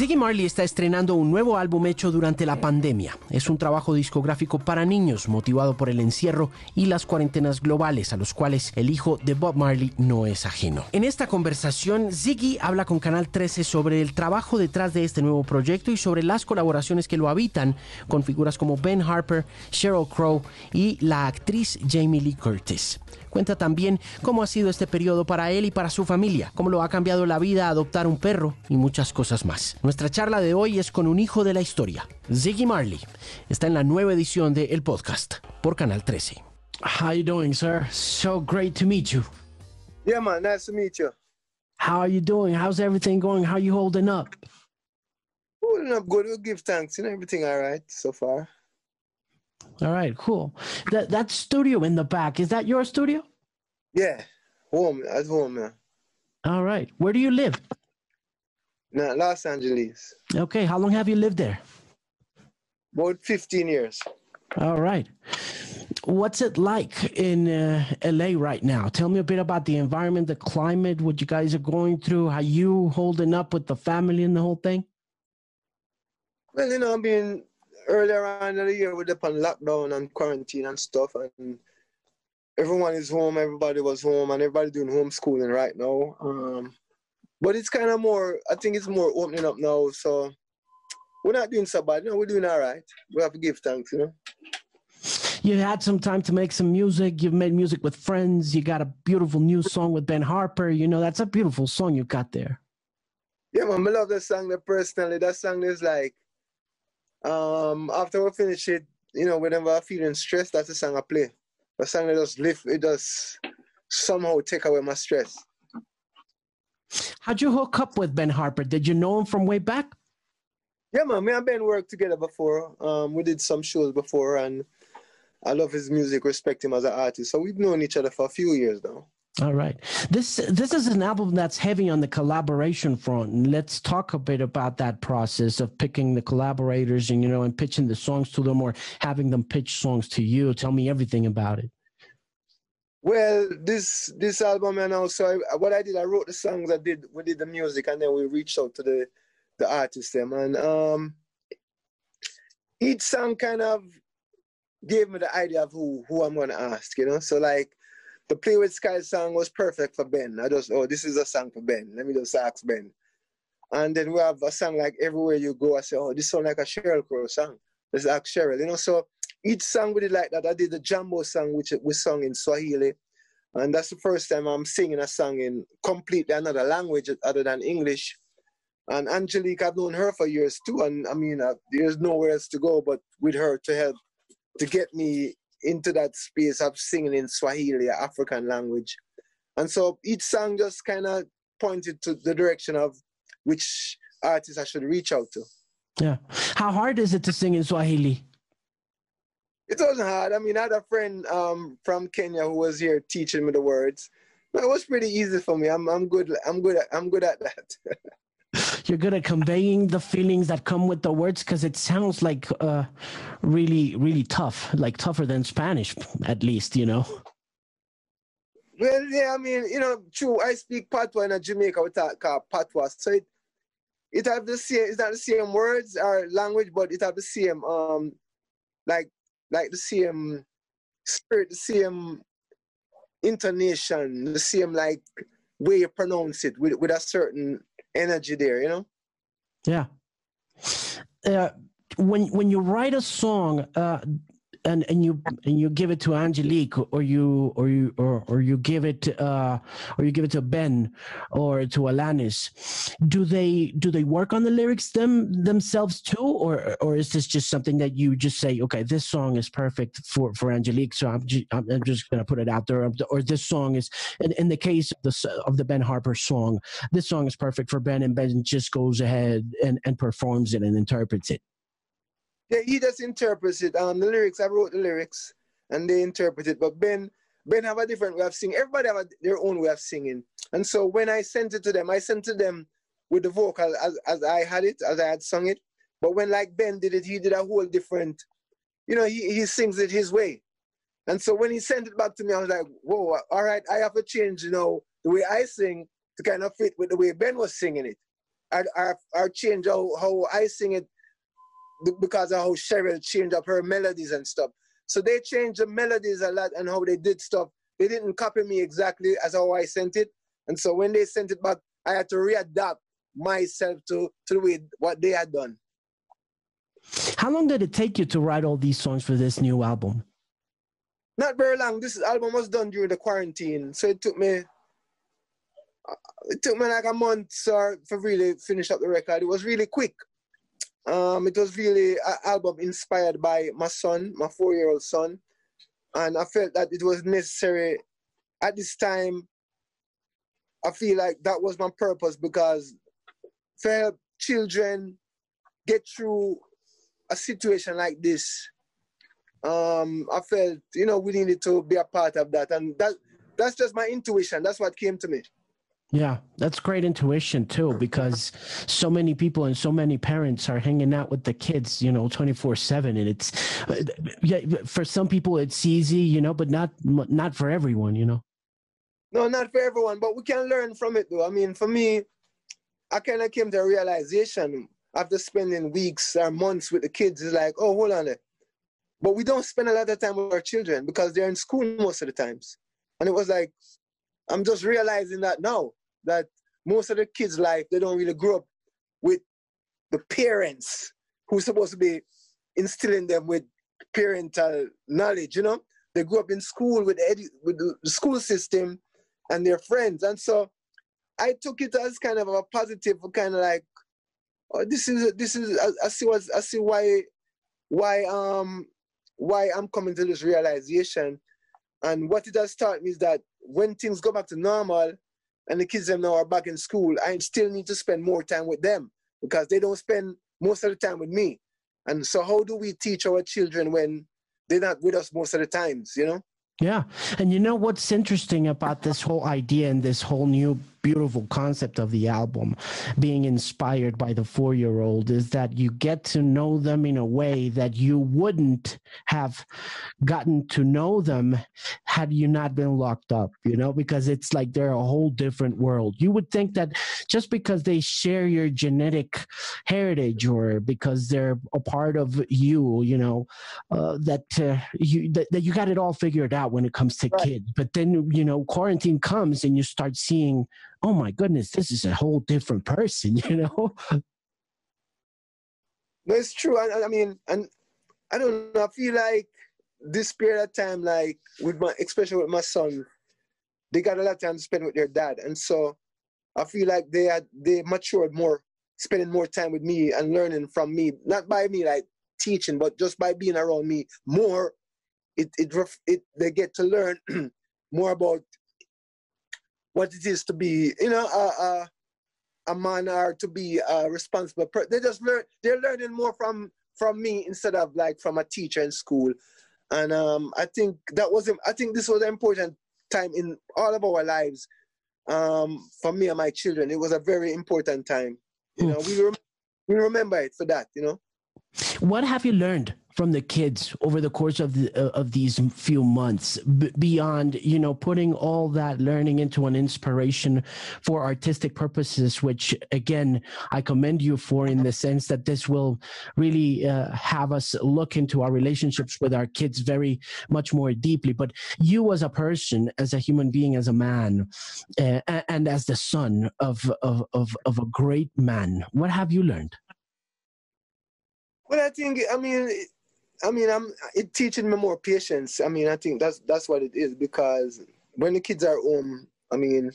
Ziggy Marley está estrenando un nuevo álbum hecho durante la pandemia. Es un trabajo discográfico para niños motivado por el encierro y las cuarentenas globales a los cuales el hijo de Bob Marley no es ajeno. En esta conversación, Ziggy habla con Canal 13 sobre el trabajo detrás de este nuevo proyecto y sobre las colaboraciones que lo habitan con figuras como Ben Harper, Sheryl Crow y la actriz Jamie Lee Curtis. Cuenta también cómo ha sido este periodo para él y para su familia, cómo lo ha cambiado la vida adoptar un perro y muchas cosas más. Nuestra charla de hoy es con un hijo de la historia, Ziggy Marley. Está en la nueva edición de El Podcast por Canal 13. How you doing, sir? So great to meet you. Yeah, man, nice to meet you. How are you doing? How's everything going? How are you holding up? Holding up good. We give thanks. You know, everything all right so far. All right, cool. That that studio in the back, is that your studio? Yeah, home, at home, yeah. All right. Where do you live? No, Los Angeles. Okay, how long have you lived there? About 15 years. All right. What's it like in uh, LA right now? Tell me a bit about the environment, the climate, what you guys are going through, how you holding up with the family and the whole thing. Well, you know, I mean, earlier on in the year, we were upon lockdown and quarantine and stuff, and everyone is home, everybody was home, and everybody doing homeschooling right now. Um, but it's kind of more, I think it's more opening up now. So we're not doing so bad. No, we're doing all right. We have to give thanks, you know. You had some time to make some music. You've made music with friends. You got a beautiful new song with Ben Harper. You know, that's a beautiful song you got there. Yeah, man, I love that song that personally. That song is like, um, after we finish it, you know, whenever I'm feeling stressed, that's the song I play. The song that just lift, it does somehow take away my stress. How'd you hook up with Ben Harper? Did you know him from way back? Yeah, man. Me and Ben worked together before. Um, we did some shows before, and I love his music, respect him as an artist. So we've known each other for a few years now. All right. This this is an album that's heavy on the collaboration front. Let's talk a bit about that process of picking the collaborators and you know and pitching the songs to them or having them pitch songs to you. Tell me everything about it. Well, this this album and also I, what I did, I wrote the songs, I did we did the music, and then we reached out to the the artists them, and um, each song kind of gave me the idea of who who I'm gonna ask, you know. So like the Play with Sky song was perfect for Ben. I just oh this is a song for Ben. Let me just ask Ben. And then we have a song like Everywhere You Go. I say, oh, this sound like a Sheryl Crow song. Let's ask Sheryl. you know. So each song we did like that. I did the Jambo song, which we sung in Swahili. And that's the first time I'm singing a song in completely another language other than English. And Angelique, I've known her for years too. And I mean, uh, there's nowhere else to go but with her to help to get me into that space of singing in Swahili, African language. And so each song just kind of pointed to the direction of which artist I should reach out to. Yeah. How hard is it to sing in Swahili? It wasn't hard. I mean, I had a friend um, from Kenya who was here teaching me the words. But it was pretty easy for me. I'm, I'm good. I'm good. At, I'm good at that. You're good at conveying the feelings that come with the words because it sounds like uh, really, really tough, like tougher than Spanish, at least, you know. Well, yeah, I mean, you know, true. I speak Patois in Jamaica. We talk uh, Patois, so it it have the same. It's not the same words or language, but it have the same um, like like the same spirit, the same intonation, the same like way you pronounce it with with a certain energy there, you know. Yeah. Uh, when when you write a song, uh, and and you and you give it to Angelique or you or you or, or you give it uh, or you give it to Ben or to Alanis, do they do they work on the lyrics them themselves too, or or is this just something that you just say, okay, this song is perfect for for Angelique, so I'm just, I'm just gonna put it out there, or this song is in, in the case of the of the Ben Harper song, this song is perfect for Ben, and Ben just goes ahead and and performs it and interprets it. Yeah, he just interprets it. Um, the lyrics, I wrote the lyrics, and they interpret it. But Ben, Ben have a different way of singing. Everybody have a, their own way of singing. And so when I sent it to them, I sent to them with the vocal as, as I had it, as I had sung it. But when like Ben did it, he did a whole different, you know, he, he sings it his way. And so when he sent it back to me, I was like, whoa, all right, I have to change, you know, the way I sing to kind of fit with the way Ben was singing it. I, I, I change how, how I sing it because of how Sheryl changed up her melodies and stuff. So they changed the melodies a lot and how they did stuff. They didn't copy me exactly as how I sent it. And so when they sent it back, I had to readapt myself to, to the way what they had done. How long did it take you to write all these songs for this new album? Not very long. This album was done during the quarantine, so it took me uh, it took me like a month or to really finish up the record. It was really quick. Um, it was really an album inspired by my son, my four-year-old son, and I felt that it was necessary at this time. I feel like that was my purpose because to help children get through a situation like this, um, I felt, you know, we needed to be a part of that. And that that's just my intuition. That's what came to me. Yeah, that's great intuition too, because so many people and so many parents are hanging out with the kids, you know, 24 seven. And it's, uh, yeah, for some people it's easy, you know, but not, not for everyone, you know? No, not for everyone, but we can learn from it though. I mean, for me, I kind of came to a realization after spending weeks or months with the kids. is like, oh, hold on there. But we don't spend a lot of time with our children because they're in school most of the times. And it was like, I'm just realizing that now that most of the kids' life, they don't really grow up with the parents who's supposed to be instilling them with parental knowledge, you know? They grew up in school with, edu- with the school system and their friends. And so I took it as kind of a positive, kind of like, oh, this is, this is, I, I see what, I see why, why, um, why I'm coming to this realization. And what it has taught me is that when things go back to normal, and the kids them now are back in school, I still need to spend more time with them because they don't spend most of the time with me. And so how do we teach our children when they're not with us most of the times, you know? Yeah. And you know what's interesting about this whole idea and this whole new beautiful concept of the album being inspired by the four year old is that you get to know them in a way that you wouldn't have gotten to know them had you not been locked up, you know, because it's like they're a whole different world. You would think that just because they share your genetic heritage or because they're a part of you, you know, uh, that uh, you that, that, you got it all figured out when it comes to right. kids. But then, you know, quarantine comes and you start seeing oh my goodness, this is a whole different person, you know? No, it's true. I, I mean, and I don't know, I feel like this period of time, like with my, especially with my son, they got a lot of time to spend with their dad. And so I feel like they had, they matured more, spending more time with me and learning from me, not by me like teaching, but just by being around me more. It, it, it they get to learn more about what it is to be, you know, a, a, a man or to be a responsible person. They just learn, they're learning more from from me instead of like from a teacher in school. And um, I think that was, I think this was an important time in all of our lives um, for me and my children. It was a very important time. You know, we, rem- we remember it for that, you know. What have you learned from the kids over the course of the, uh, of these few months b- beyond you know putting all that learning into an inspiration for artistic purposes which again i commend you for in the sense that this will really uh, have us look into our relationships with our kids very much more deeply. But you as a person as a human being as a man uh, and as the son of, of of of a great man what have you learned? Well, I think I mean I mean, I'm it teaching me more patience. I mean, I think that's that's what it is because when the kids are home, I mean,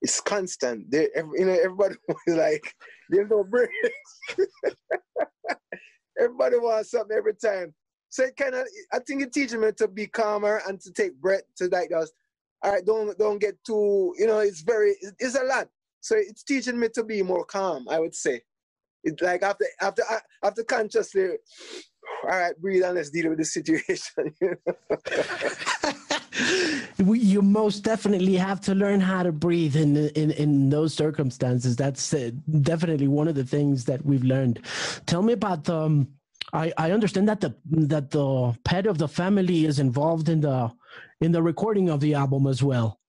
it's constant. They, you know, everybody is like, there's no breaks. everybody wants something every time. So it kind of, I think it teaches me to be calmer and to take breath to like just, all right, don't don't get too, you know, it's very, it's a lot. So it's teaching me to be more calm. I would say, it's like after after after consciously all right, breathe and let's deal with the situation. you most definitely have to learn how to breathe in in in those circumstances. That's uh, definitely one of the things that we've learned. Tell me about the. Um, I I understand that the that the pet of the family is involved in the in the recording of the album as well.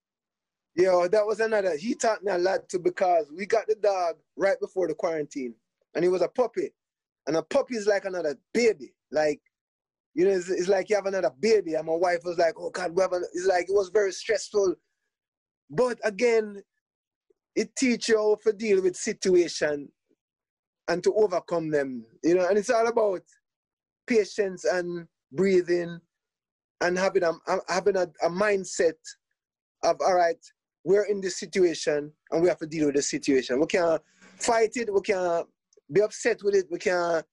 Yeah, that was another. He taught me a lot too because we got the dog right before the quarantine, and he was a puppy, and a puppy is like another baby. Like, you know, it's, it's like you have another baby. And my wife was like, "Oh God, we have." It's like it was very stressful, but again, it teach you how to deal with situation and to overcome them. You know, and it's all about patience and breathing and having a having a, a mindset of all right, we're in this situation and we have to deal with the situation. We can't fight it. We can't be upset with it. We can't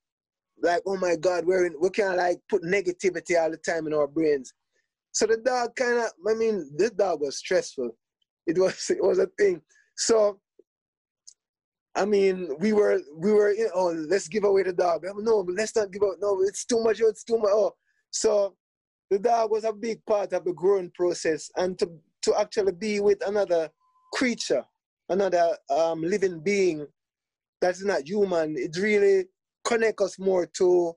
like, oh my God, we're in. We can't like put negativity all the time in our brains. So the dog kind of, I mean, this dog was stressful. It was it was a thing. So I mean, we were we were you know, oh, let's give away the dog. No, let's not give out. No, it's too much. It's too much. Oh, so the dog was a big part of the growing process, and to to actually be with another creature, another um, living being that is not human, it really connect us more to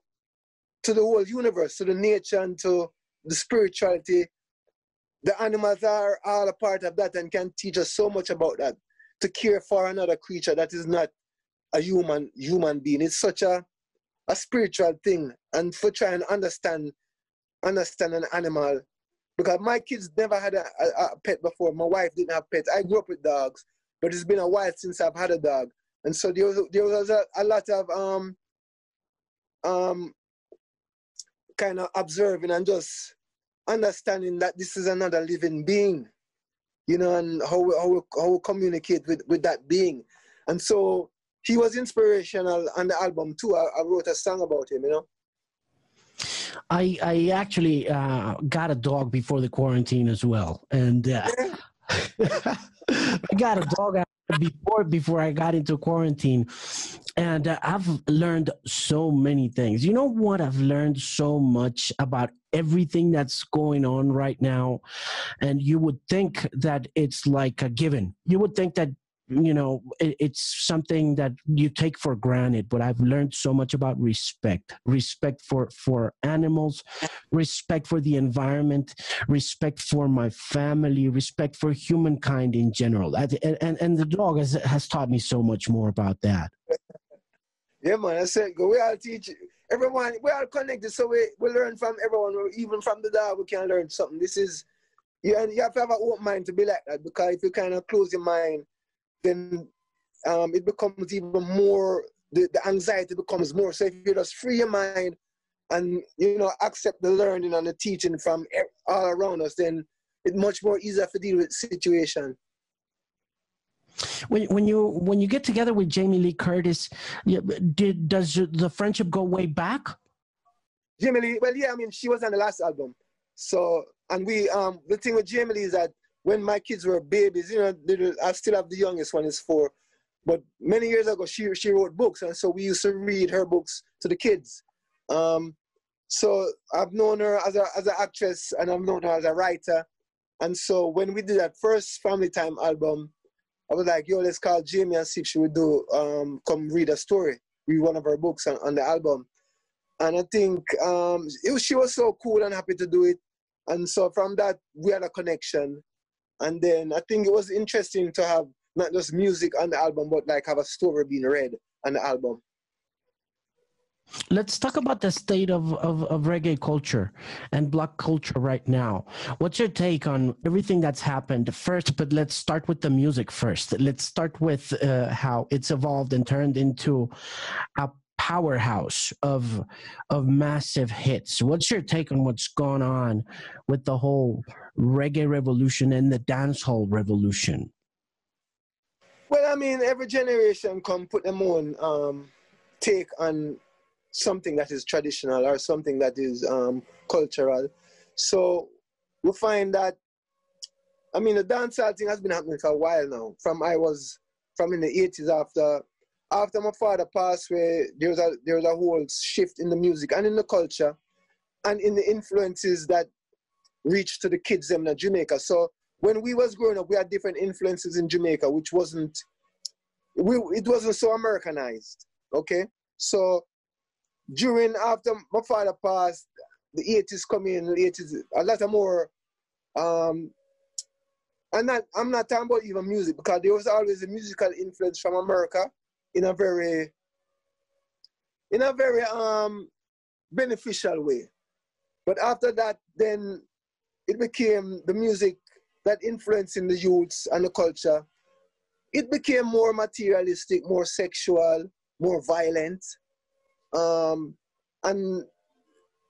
to the whole universe, to the nature, and to the spirituality. The animals are all a part of that and can teach us so much about that. To care for another creature that is not a human human being. It's such a a spiritual thing. And for trying to understand understand an animal. Because my kids never had a, a, a pet before. My wife didn't have pets. I grew up with dogs, but it's been a while since I've had a dog. And so there was, there was a, a lot of um, um, kind of observing and just understanding that this is another living being, you know, and how we, how we, how we communicate with, with that being. And so he was inspirational on the album too. I, I wrote a song about him, you know. I I actually uh, got a dog before the quarantine as well, and uh, I got a dog before before I got into quarantine, and uh, I've learned so many things. You know what? I've learned so much about everything that's going on right now, and you would think that it's like a given. You would think that you know it, it's something that you take for granted but i've learned so much about respect respect for for animals respect for the environment respect for my family respect for humankind in general. And and, and the dog has, has taught me so much more about that. Yeah man i said go we all teach everyone we are connected so we, we learn from everyone. Even from the dog we can learn something. This is you, you have to have an open mind to be like that because if you kind of close your mind then um, it becomes even more, the, the anxiety becomes more. So if you just free your mind and, you know, accept the learning and the teaching from all around us, then it's much more easier to deal with situation. When, when you when you get together with Jamie Lee Curtis, did does the friendship go way back? Jamie Lee, well, yeah, I mean, she was on the last album, so and we um the thing with Jamie Lee is that when my kids were babies, you know, I still have the youngest one is four. But many years ago, she she wrote books, and so we used to read her books to the kids. Um, so I've known her as a as an actress, and I've known her as a writer. And so when we did that first Family Time album, I was like, "Yo, let's call Jamie and see if she would do um, come read a story, read one of her books on, on the album." And I think um, it, she was so cool and happy to do it. And so from that, we had a connection. And then I think it was interesting to have not just music on the album, but like have a story being read on the album. Let's talk about the state of, of, of, reggae culture and black culture right now. What's your take on everything that's happened first? But let's start with the music first. Let's start with uh, how it's evolved and turned into a powerhouse of of massive hits. What's your take on what's gone on with the whole reggae revolution and the dancehall revolution? Well, I mean, every generation come put their own um, take on something that is traditional or something that is um, cultural. So we find that, I mean, the dancehall thing has been happening for a while now. From I was from in the 80s after after my father passed away, there was a there was a whole shift in the music and in the culture, and in the influences that reached to the kids in Jamaica. So when we was growing up, we had different influences in Jamaica, which wasn't we it wasn't so Americanized. Okay, so during after my father passed, the 80s come in, the 80s a lot of more um, and not, I'm not talking about even music because there was always a musical influence from America in a very, in a very um, beneficial way. But after that, then it became the music that influencing the youths and the culture. It became more materialistic, more sexual, more violent. Um, and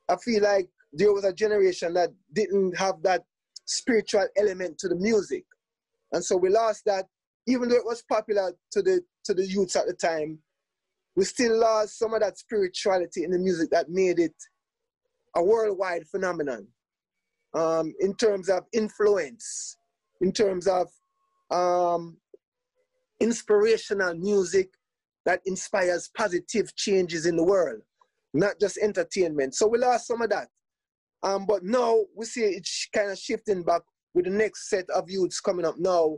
I feel like there was a generation that didn't have that spiritual element to the music. And so we lost that, even though it was popular to the to the youths at the time, we still lost some of that spirituality in the music that made it a worldwide phenomenon. Um, in terms of influence, in terms of um, inspirational music that inspires positive changes in the world, not just entertainment. So we lost some of that. Um, but now we see it kind of shifting back with the next set of youths coming up now,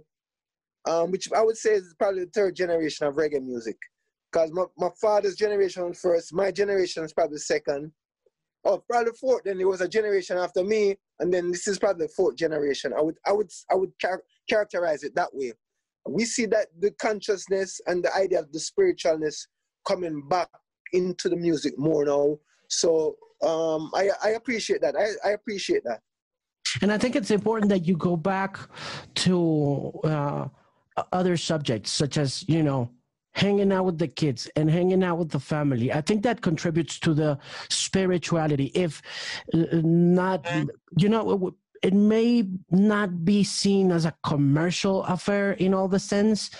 um, which I would say is probably the third generation of reggae music. Because my, my father's generation was first, my generation is probably second. Oh, probably fourth. Then there was a generation after me, and then this is probably the fourth generation. I would, I would, I would char- characterize it that way. We see that the consciousness and the idea of the spiritualness coming back into the music more now. So um, I, I appreciate that. I, I appreciate that. And I think it's important that you go back to uh, other subjects, such as, you know, hanging out with the kids and hanging out with the family. I think that contributes to the spirituality. If uh, not, you know, it may not be seen as a commercial affair in all the sense,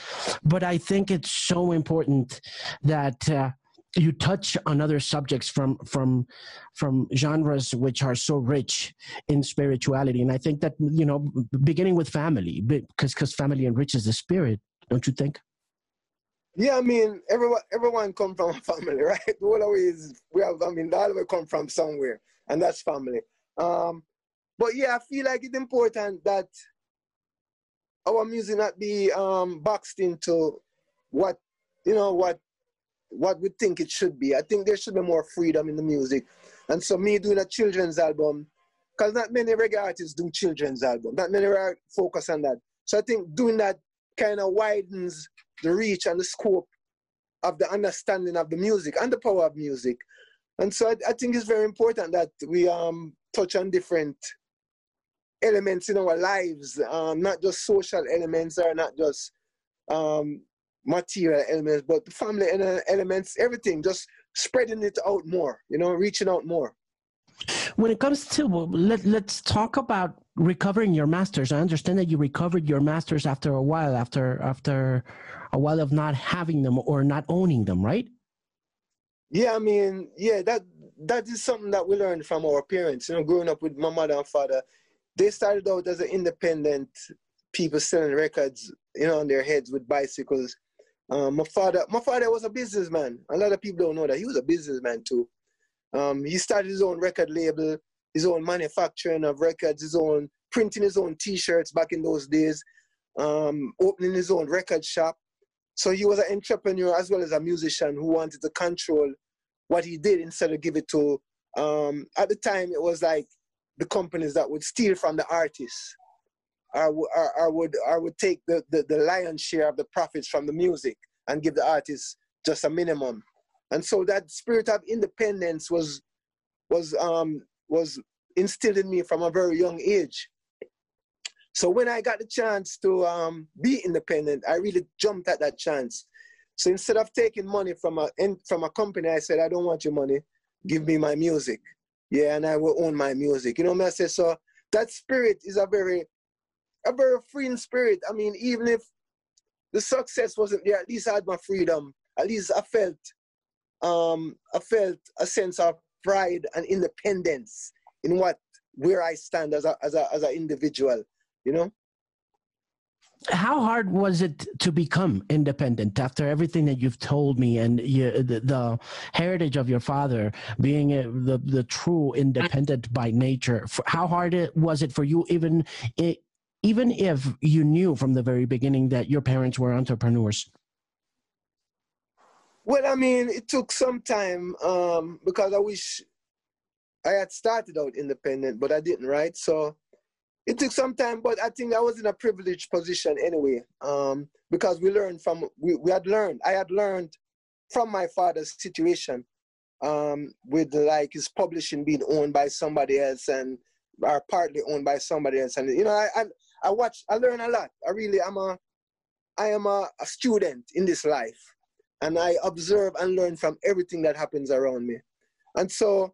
but I think it's so important that uh, you touch on other subjects from from from genres which are so rich in spirituality. And i think that you know beginning with family because because family enriches the spirit don't you think? Yeah i mean everyone everyone come from a family right? All always we have i mean all of come from somewhere and that's family. Um but yeah i feel like it's important that our music not be um boxed into what you know what what we think it should be. I think there should be more freedom in the music. And so me doing a children's album, because not many reggae artists do children's album. Not many focus on that. So I think doing that kind of widens the reach and the scope of the understanding of the music and the power of music. And so I, I think it's very important that we um, touch on different elements in our lives, um, not just social elements or not just um, material elements, but the family elements, everything, just spreading it out more, you know, reaching out more. When it comes to, let, let's talk about recovering your masters. I understand that you recovered your masters after a while, after, after a while of not having them or not owning them, right? Yeah, I mean, yeah, that that is something that we learned from our parents. You know, growing up with my mother and father, they started out as an independent people selling records, you know, on their heads with bicycles. Um, my father, my father was a businessman. A lot of people don't know that he was a businessman too. Um, he started his own record label, his own manufacturing of records, his own printing his own T-shirts back in those days, um, opening his own record shop. So he was an entrepreneur as well as a musician who wanted to control what he did instead of give it to. Um, at the time, it was like the companies that would steal from the artists I, I, I would I would take the, the, the lion's share of the profits from the music and give the artist just a minimum. And so that spirit of independence was was um was instilled in me from a very young age. So when I got the chance to um, be independent, I really jumped at that chance. So instead of taking money from a from a company, I said, I don't want your money. Give me my music. Yeah, and I will own my music. You know what I say? So that spirit is a very a very freeing spirit. I mean, even if the success wasn't there, at least I had my freedom. At least I felt, um, I felt a sense of pride and independence in what where I stand as a as a as an individual. You know. How hard was it to become independent after everything that you've told me and you, the, the, heritage of your father being a, the the true independent by nature? How hard it was it for you even even if you knew from the very beginning that your parents were entrepreneurs? Well, I mean, it took some time um, because I wish I had started out independent, but I didn't, right? So it took some time, but I think I was in a privileged position anyway, um, because we learned from we, we had learned. I had learned from my father's situation, um, with like his publishing being owned by somebody else and are partly owned by somebody else, and you know I I, I watch I learn a lot. I really am a I am a, a student in this life, and I observe and learn from everything that happens around me, and so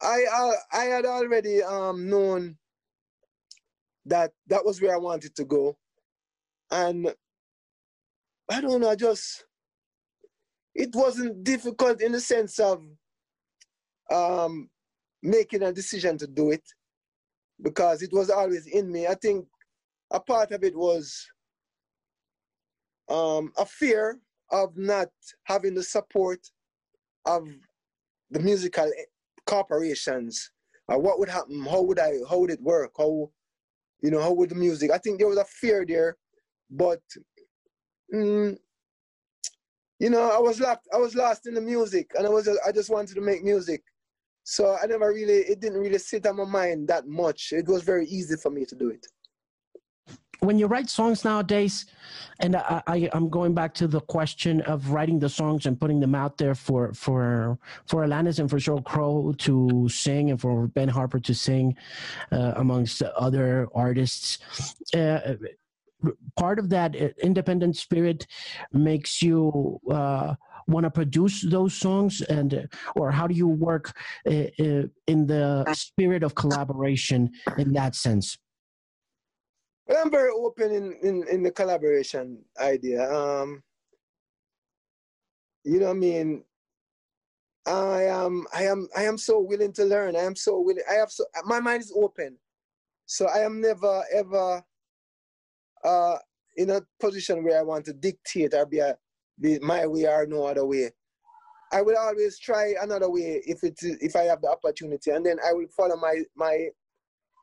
I I, I had already um, known that that was where I wanted to go. And I don't know, I just it wasn't difficult in the sense of um, making a decision to do it because it was always in me. I think a part of it was um, a fear of not having the support of the musical corporations. Uh, what would happen? How would I? How would it work? How you know, how would the music. I think there was a fear there, but mm, you know, I was locked. I was lost in the music, and I was I just wanted to make music. So I never really, it didn't really sit on my mind that much. It was very easy for me to do it when you write songs nowadays, and I, I, am going back to the question of writing the songs and putting them out there for for for Alanis and for Sheryl Crow to sing and for Ben Harper to sing, uh, amongst other artists. Uh, part of that uh, independent spirit makes you uh, want to produce those songs and or how do you work uh, uh, in the spirit of collaboration in that sense I'm very open in, in, in the collaboration idea. Um, you know what I mean? I am I am I am so willing to learn. I am so willing. I have so my mind is open. So I am never ever uh in a position where I want to dictate or be a be my way or no other way. I will always try another way if it if I have the opportunity, and then I will follow my my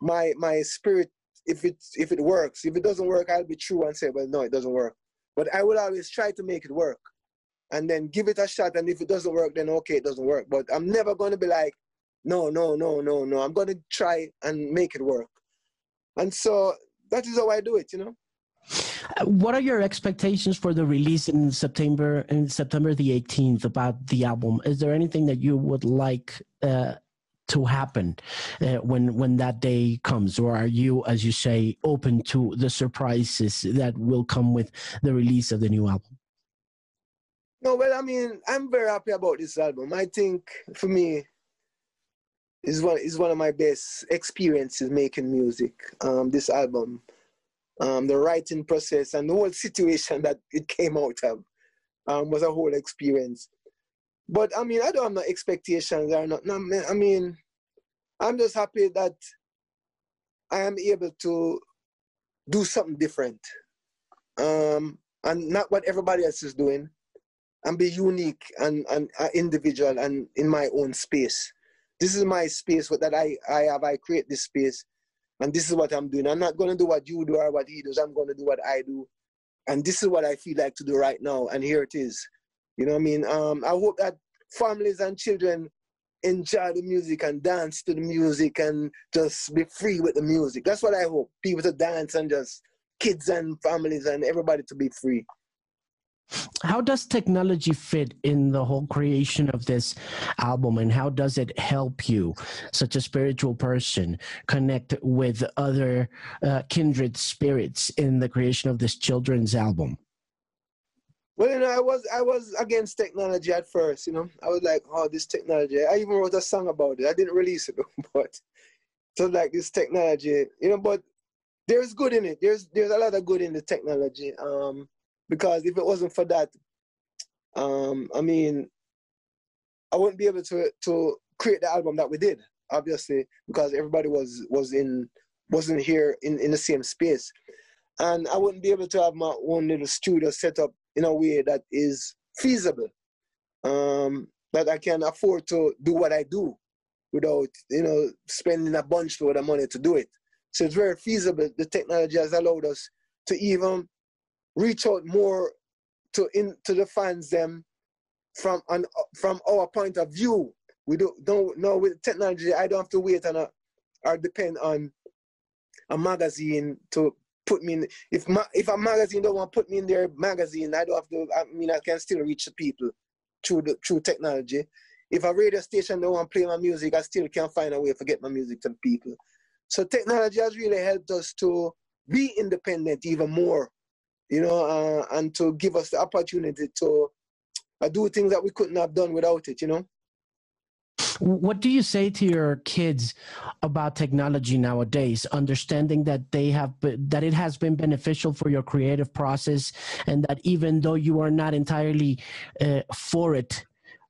my my spirit if it if it works. If it doesn't work, I'll be true and say, well, no, it doesn't work. But I will always try to make it work, and then give it a shot. And if it doesn't work, then okay, it doesn't work. But I'm never going to be like, no, no, no, no, no. I'm going to try and make it work. And so that is how I do it, you know. What are your expectations for the release in September in September the 18th about the album? Is there anything that you would like uh, to happen uh, when when that day comes? Or are you as you say open to the surprises that will come with the release of the new album? No well i mean i'm very happy about this album. I think for me is one is one of my best experiences making music. Um, this album um, the writing process and the whole situation that it came out of um, was a whole experience but I mean, I don't have no expectations or not. I mean, I'm just happy that I am able to do something different, um, and not what everybody else is doing, and be unique and and uh, individual and in my own space. This is my space that I I have. I create this space, and this is what I'm doing. I'm not gonna do what you do or what he does. I'm gonna do what I do, and this is what I feel like to do right now. And here it is. You know what I mean? Um, I hope that families and children enjoy the music and dance to the music and just be free with the music. That's what I hope. People to dance and just kids and families and everybody to be free. How does technology fit in the whole creation of this album and how does it help you, such a spiritual person, connect with other uh, kindred spirits in the creation of this children's album? Well, you know, I was I was against technology at first. You know, I was like, oh, this technology. I even wrote a song about it. I didn't release it, but so like this technology, you know. But there's good in it. There's there's a lot of good in the technology. Um, because if it wasn't for that, um, I mean, I wouldn't be able to to create the album that we did. Obviously, because everybody was was in wasn't here in in the same space, and I wouldn't be able to have my own little studio set up in a way that is feasible, um, that I can afford to do what I do without, you know, spending a bunch load of money to do it. So it's very feasible. The technology has allowed us to even reach out more to in to the fans them from an from our point of view. We don't don't know with technology. I don't have to wait on a or depend on a magazine to put me in. If ma, if a magazine don't want to put me in their magazine, I don't have to. I mean, I can still reach the people through the through technology. If a radio station don't want to play my music, I still can't find a way to get my music to the people. So technology has really helped us to be independent even more, you know, uh, and to give us the opportunity to uh, do things that we couldn't have done without it, you know. What do you say to your kids about technology nowadays, understanding that they have that it has been beneficial for your creative process, and that even though you are not entirely uh, for it,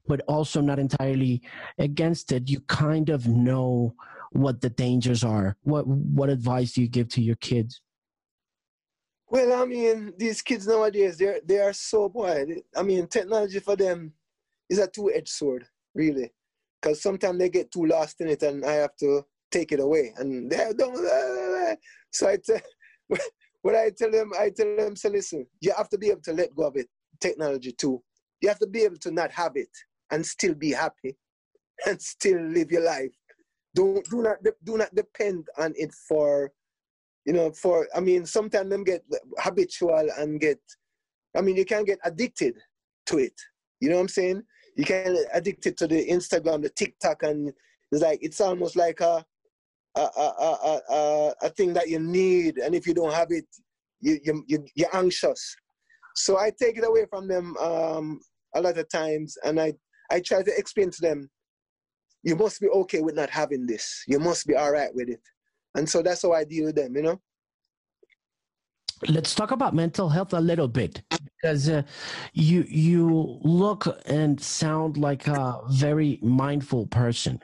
but also not entirely against it, you kind of know what the dangers are. What what advice do you give to your kids? Well, I mean, these kids nowadays, they're they are so boy. I mean, technology for them is a two-edged sword, really, because sometimes they get too lost in it, and I have to take it away. And they don't. So I tell, what I tell them, I tell them, so listen, you have to be able to let go of it. Technology too. You have to be able to not have it and still be happy, and still live your life. Don't do not do not depend on it for you know, for I mean, sometimes them get habitual and get. I mean, you can get addicted to it. You know what I'm saying? You can get addicted to the Instagram, the TikTok, and it's like it's almost like a a, a, a, a, thing that you need, and if you don't have it, you, you, you you're anxious. So I take it away from them um, a lot of times, and I I try to explain to them, you must be okay with not having this. You must be all right with it. And so that's how I deal with them, you know? Let's talk about mental health a little bit because uh, you you look and sound like a very mindful person,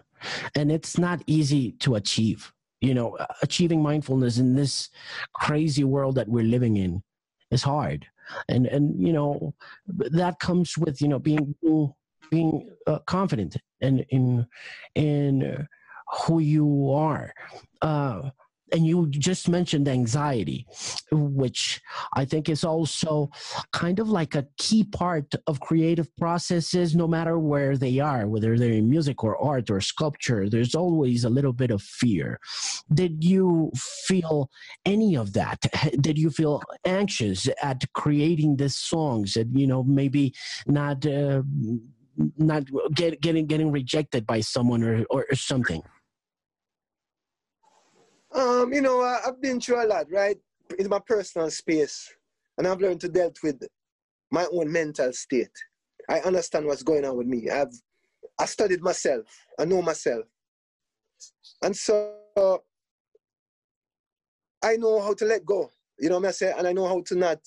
and it's not easy to achieve. You know, achieving mindfulness in this crazy world that we're living in is hard, and and you know that comes with you know being being uh, confident and in in who you are. Uh, and you just mentioned anxiety, which I think is also kind of like a key part of creative processes, no matter where they are, whether they're in music or art or sculpture, there's always a little bit of fear. Did you feel any of that? Did you feel anxious at creating these songs and, you know, maybe not, uh, not get, getting, getting rejected by someone or, or, or something? Um, you know, I, have been through a lot, right? In my personal space, and I've learned to deal with my own mental state. I understand what's going on with me. I've I studied myself. I know myself, and so uh, I know how to let go. You know what I say, and I know how to not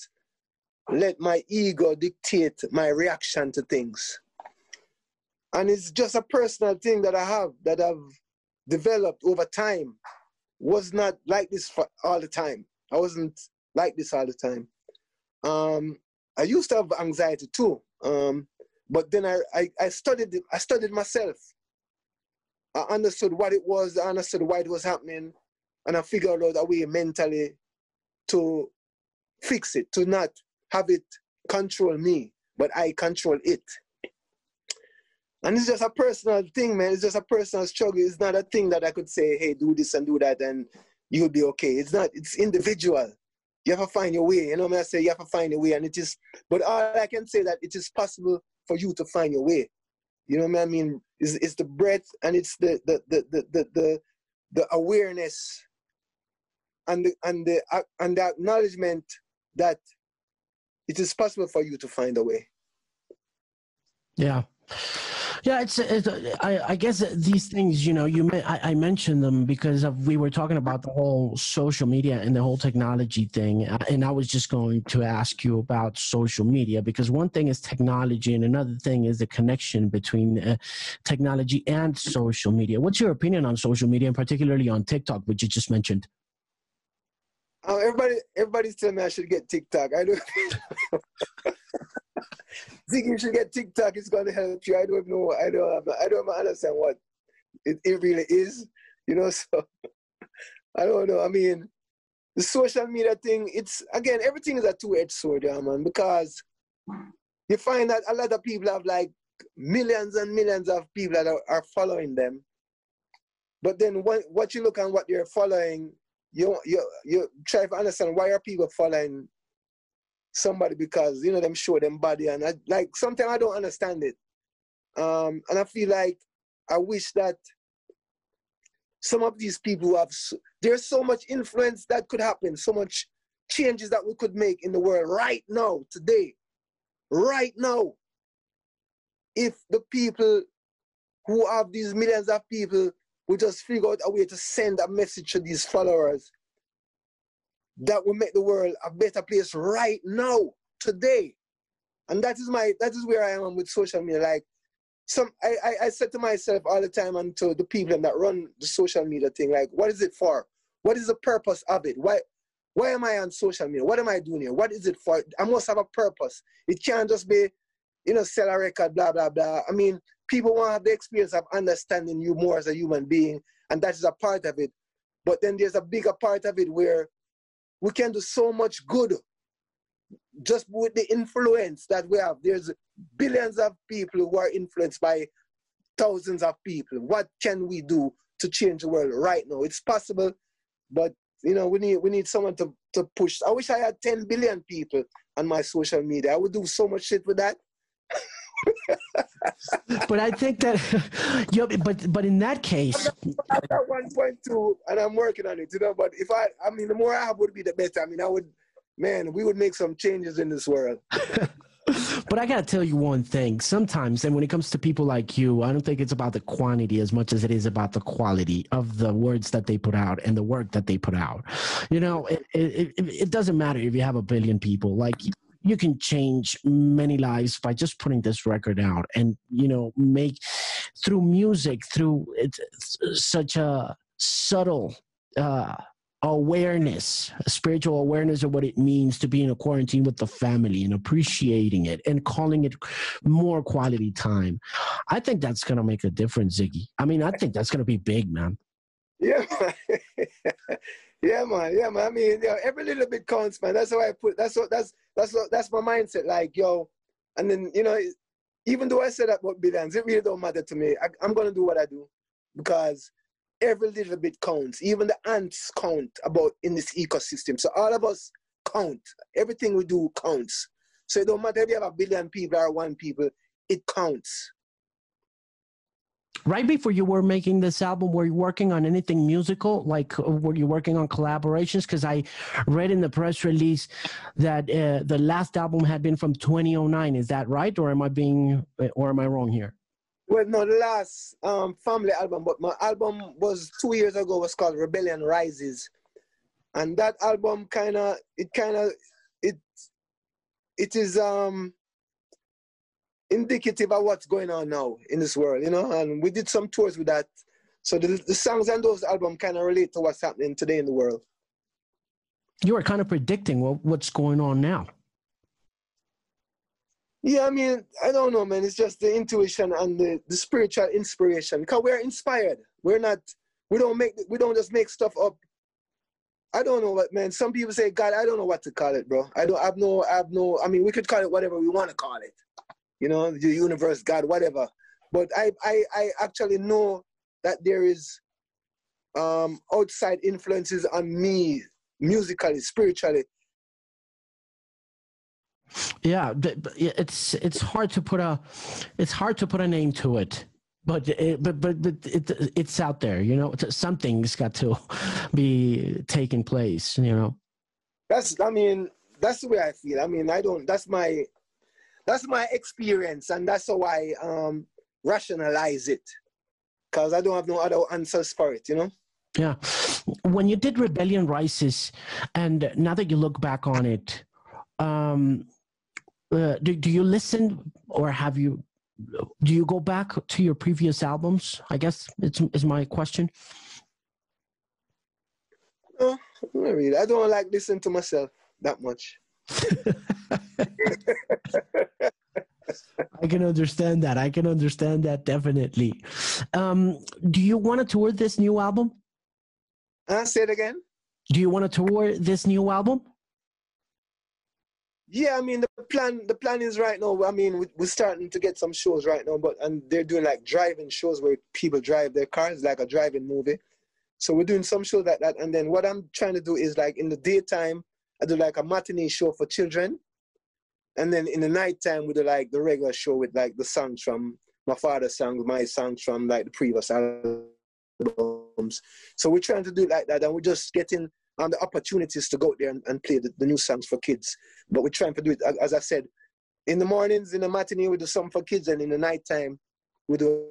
let my ego dictate my reaction to things. And it's just a personal thing that I have that I've developed over time was not like this for all the time. I wasn't like this all the time. Um, I used to have anxiety too, um, but then I, I, I studied I studied myself. I understood what it was. I understood why it was happening, and I figured out a way mentally to fix it, to not have it control me, but I control it. And it's just a personal thing, man. It's just a personal struggle. It's not a thing that I could say, hey, do this and do that, and you'll be okay. It's not, it's individual. You have to find your way. You know what I say? You have to find your way. And it is, but all I can say that it is possible for you to find your way. You know what I mean? It's, it's the breath and it's the, the, the, the, the, the, the awareness and the, and the, uh, and the acknowledgement that it is possible for you to find a way. Yeah. Yeah, it's, it's I, I, guess these things, you know, you I, I mentioned them because of, we were talking about the whole social media and the whole technology thing, uh, and I was just going to ask you about social media because one thing is technology and another thing is the connection between uh, technology and social media. What's your opinion on social media, and particularly on TikTok, which you just mentioned? Uh, everybody, everybody's telling me I should get TikTok. I don't. think you should get TikTok. It's going to help you. I don't know. I don't. I don't understand what it, it really is. You know. So I don't know. I mean, the social media thing. It's again, everything is a two-edged sword, yeah, man. Because you find that a lot of people have like millions and millions of people that are, are following them. But then what, what you look and what you're following you you you try to understand why are people following somebody because you know them show them body and I, like sometimes I don't understand it. Um, and I feel like I wish that some of these people who have there's so much influence that could happen, so much changes that we could make in the world right now, today, right now. If the people who have these millions of people we just figure out a way to send a message to these followers that will make the world a better place right now, today. And that is my that is where I am with social media. Like some I, I, I said to myself all the time and to the people that run the social media thing, like, what is it for? What is the purpose of it? Why why am I on social media? What am I doing here? What is it for? I must have a purpose. It can't just be, you know, sell a record, blah, blah, blah. I mean, people want the experience of understanding you more as a human being, and that is a part of it. But then there's a bigger part of it where we can do so much good just with the influence that we have. There's billions of people who are influenced by thousands of people. What can we do to change the world right now? It's possible, but you know, we need we need someone to, to push. I wish I had 10 billion people on my social media. I would do so much shit with that. But I think that, yeah, but but in that case, I got one point two, and I'm working on it. You know, but if I, I mean, the more I have would be the better. I mean, I would, man, we would make some changes in this world. but I got to tell you one thing. Sometimes, and when it comes to people like you, I don't think it's about the quantity as much as it is about the quality of the words that they put out and the work that they put out. You know, it, it, it, it doesn't matter if you have a billion people. Like, you can change many lives by just putting this record out and you know make through music through such a subtle uh awareness, spiritual awareness of what it means to be in a quarantine with the family and appreciating it and calling it more quality time. I think that's going to make a difference, Ziggy. I mean, I think that's going to be big, man. Yeah. Yeah, man. Yeah, man. I mean, every little bit counts, man. That's how I put. That's what. That's that's what, that's my mindset. Like, yo, and then you know, even though I said that about billions, it really don't matter to me. I, I'm gonna do what I do because every little bit counts. Even the ants count about in this ecosystem. So all of us count. Everything we do counts. So it don't matter if you have a billion people or one people. It counts right before you were making this album were you working on anything musical? Like uh, were you working on collaborations? Because i read in the press release that uh, the last album had been from 2009 is that right? Or am i being uh, or am i wrong here? Well no the last um, family album but my album was two years ago was called rebellion rises. And that album kind of it kind of it it is um indicative of what's going on now in this world, you know. And we did some tours with that. So the, the songs and those albums kind of relate to what's happening today in the world. You are kind of predicting what, what's going on now. Yeah, I mean, I don't know, man. It's just the intuition and the, the spiritual inspiration. Because we're inspired. We're not, we don't make, we don't just make stuff up. I don't know what, man. Some people say God. I don't know what to call it, bro. I don't I have no, I have no. I mean, we could call it whatever we want to call it you know, the universe, God, whatever. But I, I, I actually know that there is um, outside influences on me musically, spiritually. Yeah, it's it's hard to put a it's hard to put a name to it, but it, but but, but it, it's out there. You know, something's got to be taking place. You know. That's I mean that's the way I feel. I mean I don't. That's my that's my experience, and that's how I um, rationalize it, because I don't have no other answers for it, you know. Yeah, when you did Rebellion Rises, and now that you look back on it, um, uh, do do you listen or have you? Do you go back to your previous albums? I guess it's is my question. No, not really. I don't like listening to myself that much. I can understand that. I can understand that definitely. Um, do you want to tour this new album? Uh, say it again. Do you want to tour this new album? Yeah, I mean the plan. The plan is right now. I mean we're starting to get some shows right now, but and they're doing like driving shows where people drive their cars, like a driving movie. So we're doing some shows like that. And then what I'm trying to do is like in the daytime, I do like a matinee show for children. And then in the nighttime, we do like the regular show with like the songs from my father's songs, my songs from like the previous albums. So we're trying to do like that. And we're just getting um, the opportunities to go there and, and play the, the, new songs for kids. But we're trying to do it, as I said, in the mornings, in the matinee, we do some for kids. And in the nighttime, we do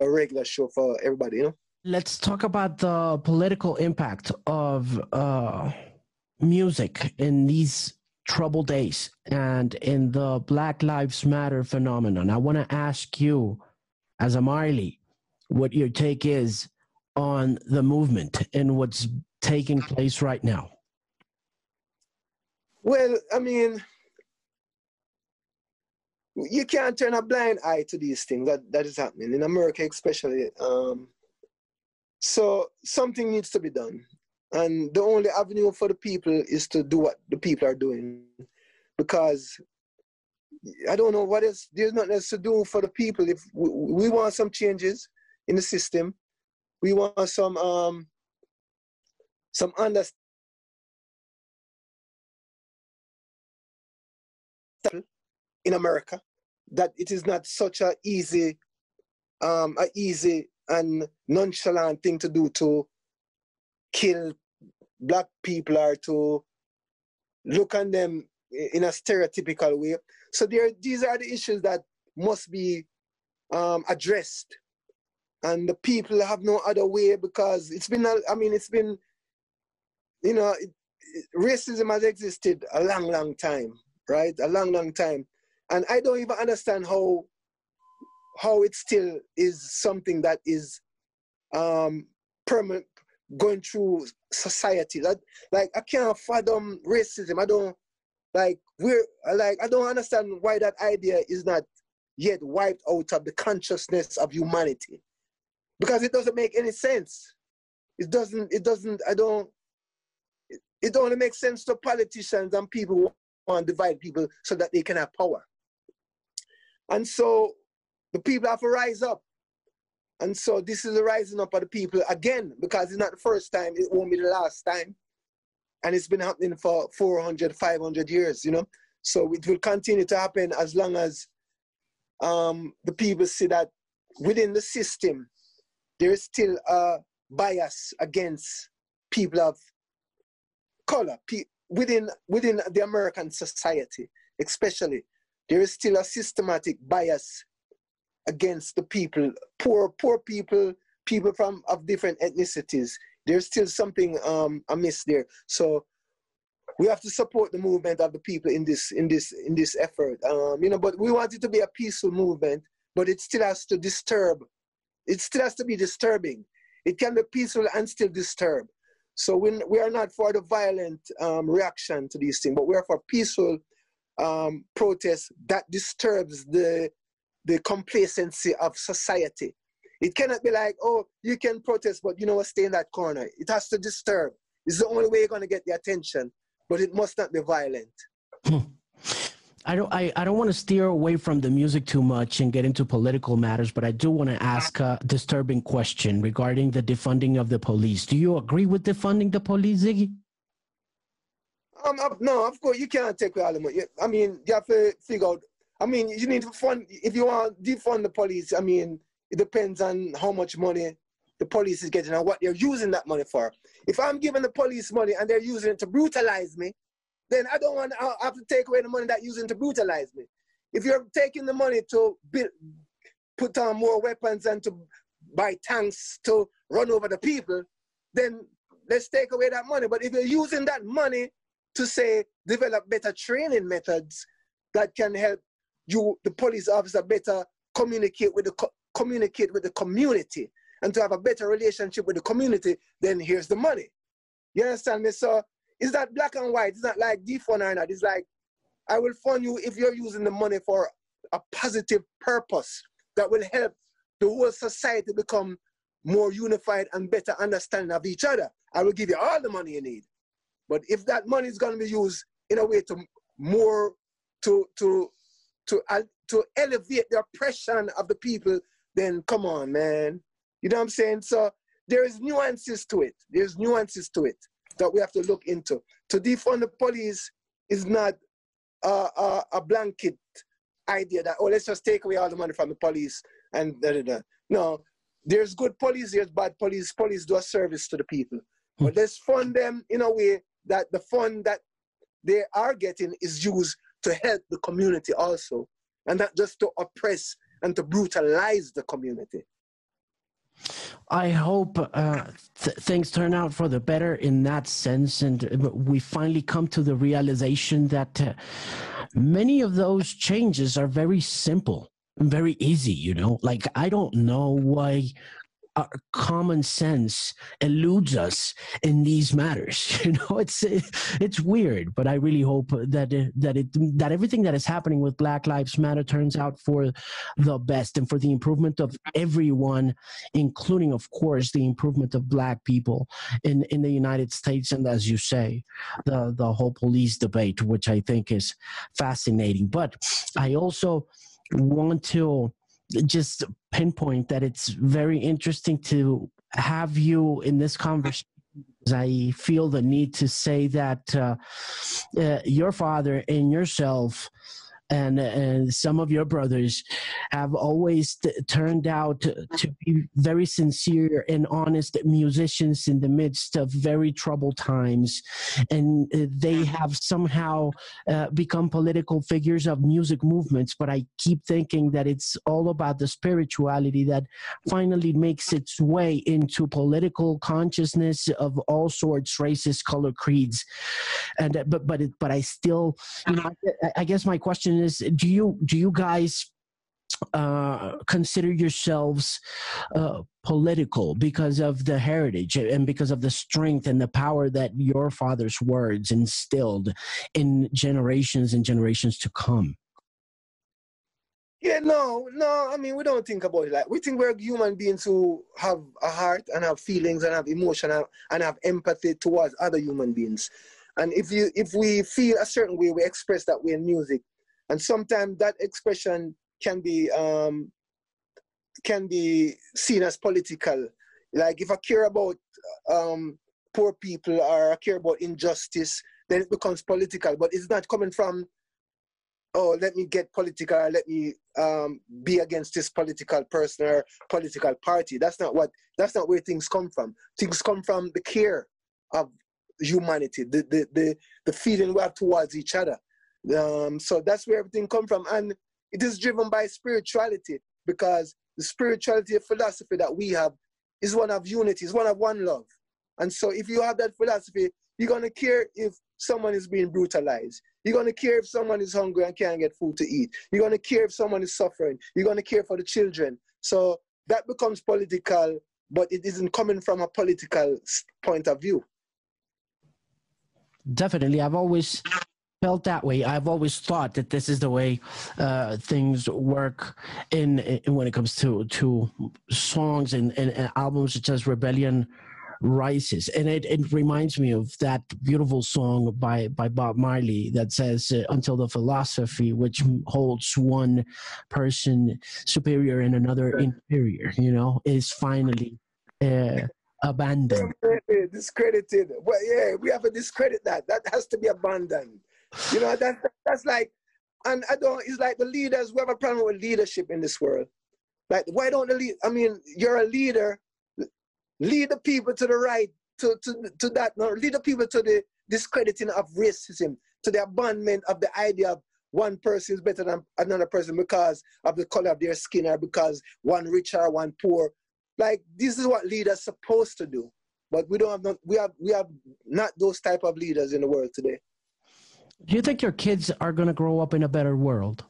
a regular show for everybody, you know? Let's talk about the political impact of uh, music in these troubled days and in the Black Lives Matter phenomenon. I want to ask you, as a Marley, what your take is on the movement and what's taking place right now. Well, I mean, you can't turn a blind eye to these things that, that is happening in America, especially. Um, so something needs to be done, and the only avenue for the people is to do what the people are doing, because I don't know what else. There's nothing else to do for the people. If we, we want some changes in the system, we want some um, some understanding in America that it is not such a easy, um, a easy and nonchalant thing to do to kill black people or to look on them in a stereotypical way. So there, these are the issues that must be um, addressed, and the people have no other way because it's been. I mean, it's been. You know, it, it, racism has existed a long, long time, right? A long, long time and I don't even understand how how it still is something that is um, permanent going through society. That like I can't fathom racism. I don't like we're like I don't understand why that idea is not yet wiped out of the consciousness of humanity because it doesn't make any sense. It doesn't. It doesn't. I don't. It, it only makes sense to politicians and people who want to divide people so that they can have power. And so the people have to rise up. And so this is the rising up of the people again, because it's not the first time, it won't be the last time. And it's been happening for 400, 500 years, you know? So it will continue to happen as long as um, the people see that within the system, there is still a bias against people of color pe- within, within the American society, especially there is still a systematic bias against the people, poor, poor people, people from of different ethnicities. There's still something um, amiss there. So we have to support the movement of the people in this in this in this effort. Um, you know, but we want it to be a peaceful movement, but it still has to disturb. It still has to be disturbing. It can be peaceful and still disturb. So we, we are not for the violent um, reaction to these things, but we are for peaceful um, protest that disturbs the the complacency of society. It cannot be like, oh, you can protest, but you know what, stay in that corner. It has to disturb. It's the only way you're going to get the attention, but it must not be violent. I don't. I, I don't want to steer away from the music too much and get into political matters, but I do want to ask a disturbing question regarding the defunding of the police. Do you agree with defunding the police, Ziggy? Um, no, of course you can't take away all the money. I mean, you have to figure out. I mean, you need to fund if you want to defund the police. I mean, it depends on how much money the police is getting and what they're using that money for. If I'm giving the police money and they're using it to brutalize me, then I don't want to have to take away the money that using to brutalize me. If you're taking the money to build, put on more weapons and to buy tanks to run over the people, then let's take away that money. But if you're using that money to say develop better training methods that can help you, the police officer, better communicate with the co- communicate with the community and to have a better relationship with the community, then here's the money. You understand me? So it's not black and white. It's not like defund or not. It's like I will fund you if you're using the money for a positive purpose that will help the whole society become more unified and better understanding of each other. I will give you all the money you need. But if that money is going to be used in a way to more to to to uh, to elevate the oppression of the people, then come on, man. You know what I'm saying? So there is nuances to it. There's nuances to it that we have to look into. To defund the police is not a, blanket idea that, oh, let's just take away all the money from the police and da da da. No, there's good police, there's bad police. Police do a service to the people. But hmm. let's fund them in a way that the fund that they are getting is used to help the community also, and not just to oppress and to brutalize the community. I hope uh, th- things turn out for the better in that sense, and we finally come to the realization that uh, many of those changes are very simple and very easy. You know, like I don't know why our common sense eludes us in these matters. You know, it's it's weird, but I really hope that that it that everything that is happening with Black Lives Matter turns out for the best and for the improvement of everyone, including, of course, the improvement of Black people in in the United States. And as you say, the the whole police debate, which I think is fascinating. But I also want to just pinpoint that it's very interesting to have you in this conversation. I feel the need to say that uh, uh, your father and yourself and, and some of your brothers have always t- turned out to, to, be very sincere and honest musicians in the midst of very troubled times. And uh, they have somehow uh, become political figures of music movements. But I keep thinking that it's all about the spirituality that finally makes its way into political consciousness of all sorts, races, color, creeds. And but but it, but I still, you know, I guess my question is do you do you guys uh, consider yourselves uh, political because of the heritage and because of the strength and the power that your father's words instilled in generations and generations to come? Yeah, no, no. I mean, we don't think about it like we think we're human beings who have a heart and have feelings and have emotion and, and have empathy towards other human beings. And if you if we feel a certain way, we express that way in music and sometimes that expression can be um, can be seen as political. Like if I care about um, poor people or I care about injustice, then it becomes political. But it's not coming from oh let me get political let me um, be against this political person or political party that's not what that's not where things come from things come from the care of humanity the the the, the feeling we have towards each other um, so that's where everything come from. And it is driven by spirituality because the spirituality philosophy that we have is one of unity, is one of one love. And so if you have that philosophy, you're gonna care if someone is being brutalized. You're gonna care if someone is hungry and can't get food to eat. You're gonna care if someone is suffering. You're gonna care for the children. So that becomes political, but it isn't coming from a political point of view. Definitely. I've always felt that way. I've always thought that this is the way uh, things work in, in, when it comes to to songs and, and, and, albums such as Rebellion Rises, and it, it reminds me of that beautiful song by by Bob Marley that says uh, "Until the philosophy which holds one person superior and another inferior, you know, is finally." Uh, abandoned. Discredited. Well, yeah, we have to discredit that. That has to be abandoned. You know, that, that's like, and I don't, it's like the leaders, we have a problem with leadership in this world. Like, why don't the lead, I mean, you're a leader, lead the people to the right, to, to, to that, no, lead the people to the discrediting of racism, to the abandonment of the idea of one person is better than another person because of the color of their skin or because one rich or one poor. Like this is what leaders supposed to do, but we don't have not, we have we have not those type of leaders in the world today. Do you think your kids are going to grow up in a better world?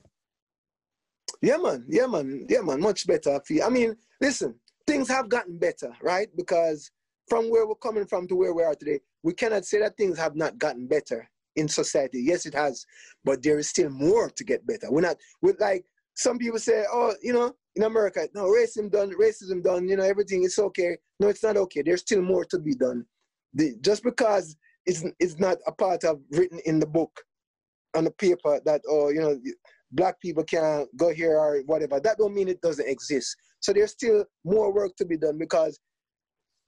Yeah, man. Yeah, man. Yeah, man. Much better. I mean, listen, things have gotten better, right? Because from where we're coming from to where we are today, we cannot say that things have not gotten better in society. Yes, it has, but there is still more to get better. We're not, we're like, some people say, oh, you know, in America, no, racism done, racism done, you know, everything is okay. No, it's not okay. There's still more to be done. The, just because it's, it's not a part of written in the book on the paper that oh you know black people can't go here or whatever that don't mean it doesn't exist So there's still more work to be done because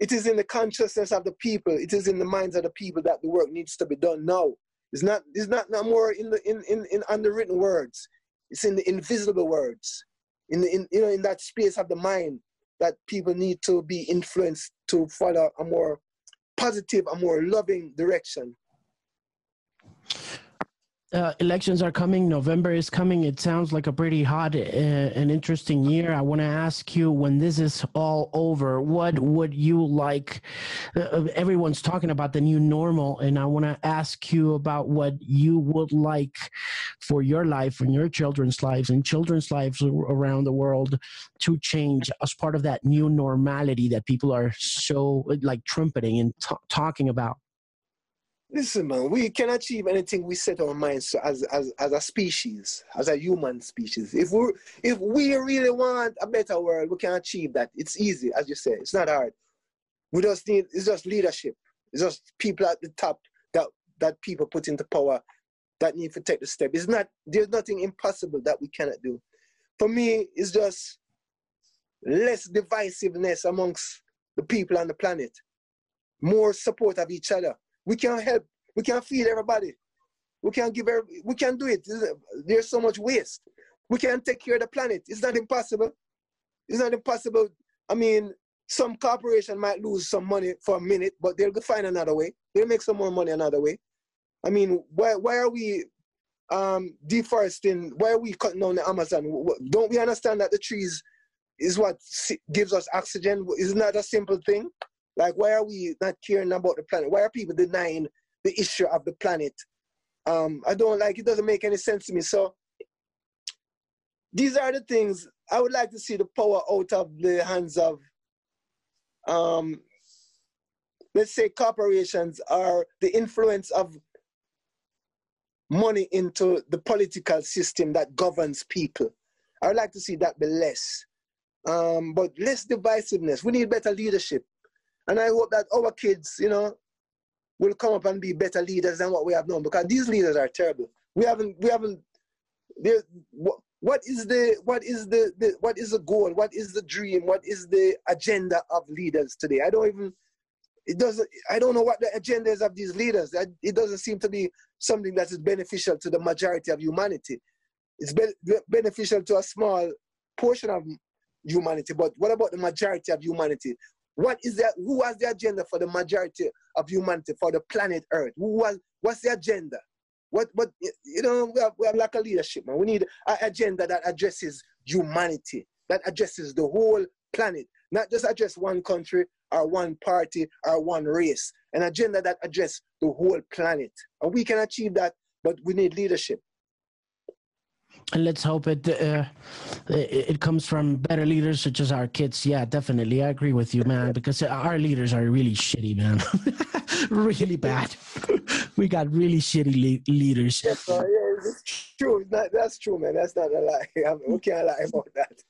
it is in the consciousness of the people, it is in the minds of the people that the work needs to be done now. It's not it's not no more in the in, in, in underwritten words. It's in the invisible words. In the in you know in that space of the mind that people need to be influenced to follow a more positive, a more loving direction uh, elections are coming. November is coming. It sounds like a pretty hot uh, and interesting year. I want to ask you, when this is all over, what would you like? Uh, uh everyone's talking about the new normal, and I want to ask you about what you would like for your life and your children's lives and children's lives around the world to change as part of that new normality that people are so like trumpeting and talking about. Listen, man, we can achieve anything we set our minds to as, as, as a species, as a human species. If we if we really want a better world, we can achieve that. It's easy, as you say. It's not hard. We just need it's just leadership. It's just people at the top that that people put into power that need to take the step. It's not there's nothing impossible that we cannot do. For me, it's just less divisiveness amongst the people on the planet, more support of each other we can't help. We can't feed everybody. We can't give. Every, we can't do it. There's so much waste. We can't take care of the planet. It's not impossible. It's not impossible. I mean, some corporation might lose some money for a minute, but they'll find another way. They'll make some more money another way. I mean, why why are we um, deforesting? Why are we cutting down the Amazon? Don't we understand that the trees is what gives us oxygen? Isn't that a simple thing? Like, why are we not caring about the planet? Why are people denying the issue of the planet? Um, I don't like it. Doesn't make any sense to me. So these are the things I would like to see the power out of the hands of, um, let's say, corporations or the influence of money into the political system that governs people. I would like to see that be less. Um, but less divisiveness. We need better leadership. And I hope that our kids, you know, will come up and be better leaders than what we have known because these leaders are terrible. We haven't, we haven't, what, what is the, what is the, the, what is the goal? What is the dream? What is the agenda of leaders today? I don't even, it doesn't, I don't know what the agenda is of these leaders. It doesn't seem to be something that is beneficial to the majority of humanity. It's be, beneficial to a small portion of humanity, but what about the majority of humanity? What is that? Who has the agenda for the majority of humanity, for the planet Earth? Who was, what's the agenda? What, what, you know, we have, we have lack of leadership, man. We need an agenda that addresses humanity, that addresses the whole planet, not just address one country or one party or one race, an agenda that addresses the whole planet. And we can achieve that, but we need leadership and let's hope it, uh, it comes from better leaders such as our kids. Yeah, definitely, I agree with you, man. Because our leaders are really shitty, man. really bad. we got really shitty le- leaders. Yeah, it's true. That, that's true, man. That's not a lie. I we can't lie about that.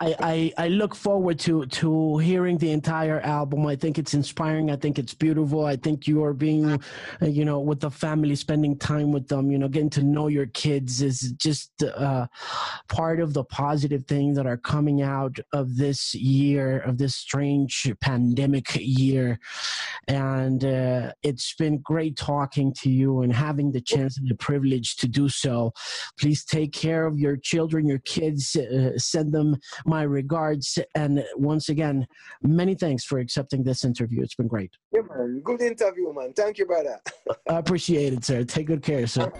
I, I, I look forward to to hearing the entire album. I think it's inspiring. I think it's beautiful. I think you are being, uh, you know, with the family, spending time with them. You know, getting to know your kids is just uh, part of the positive things that are coming out of this year of this strange pandemic year. And uh, it's been great talking to you and having the chance and the privilege to do so. Please take care of your children, your kids. Uh, send them my regards. And once again, many thanks for accepting this interview. It's been great. Yeah, man. Good interview, man. Thank you, brother. I appreciate it, sir. Take good care, sir.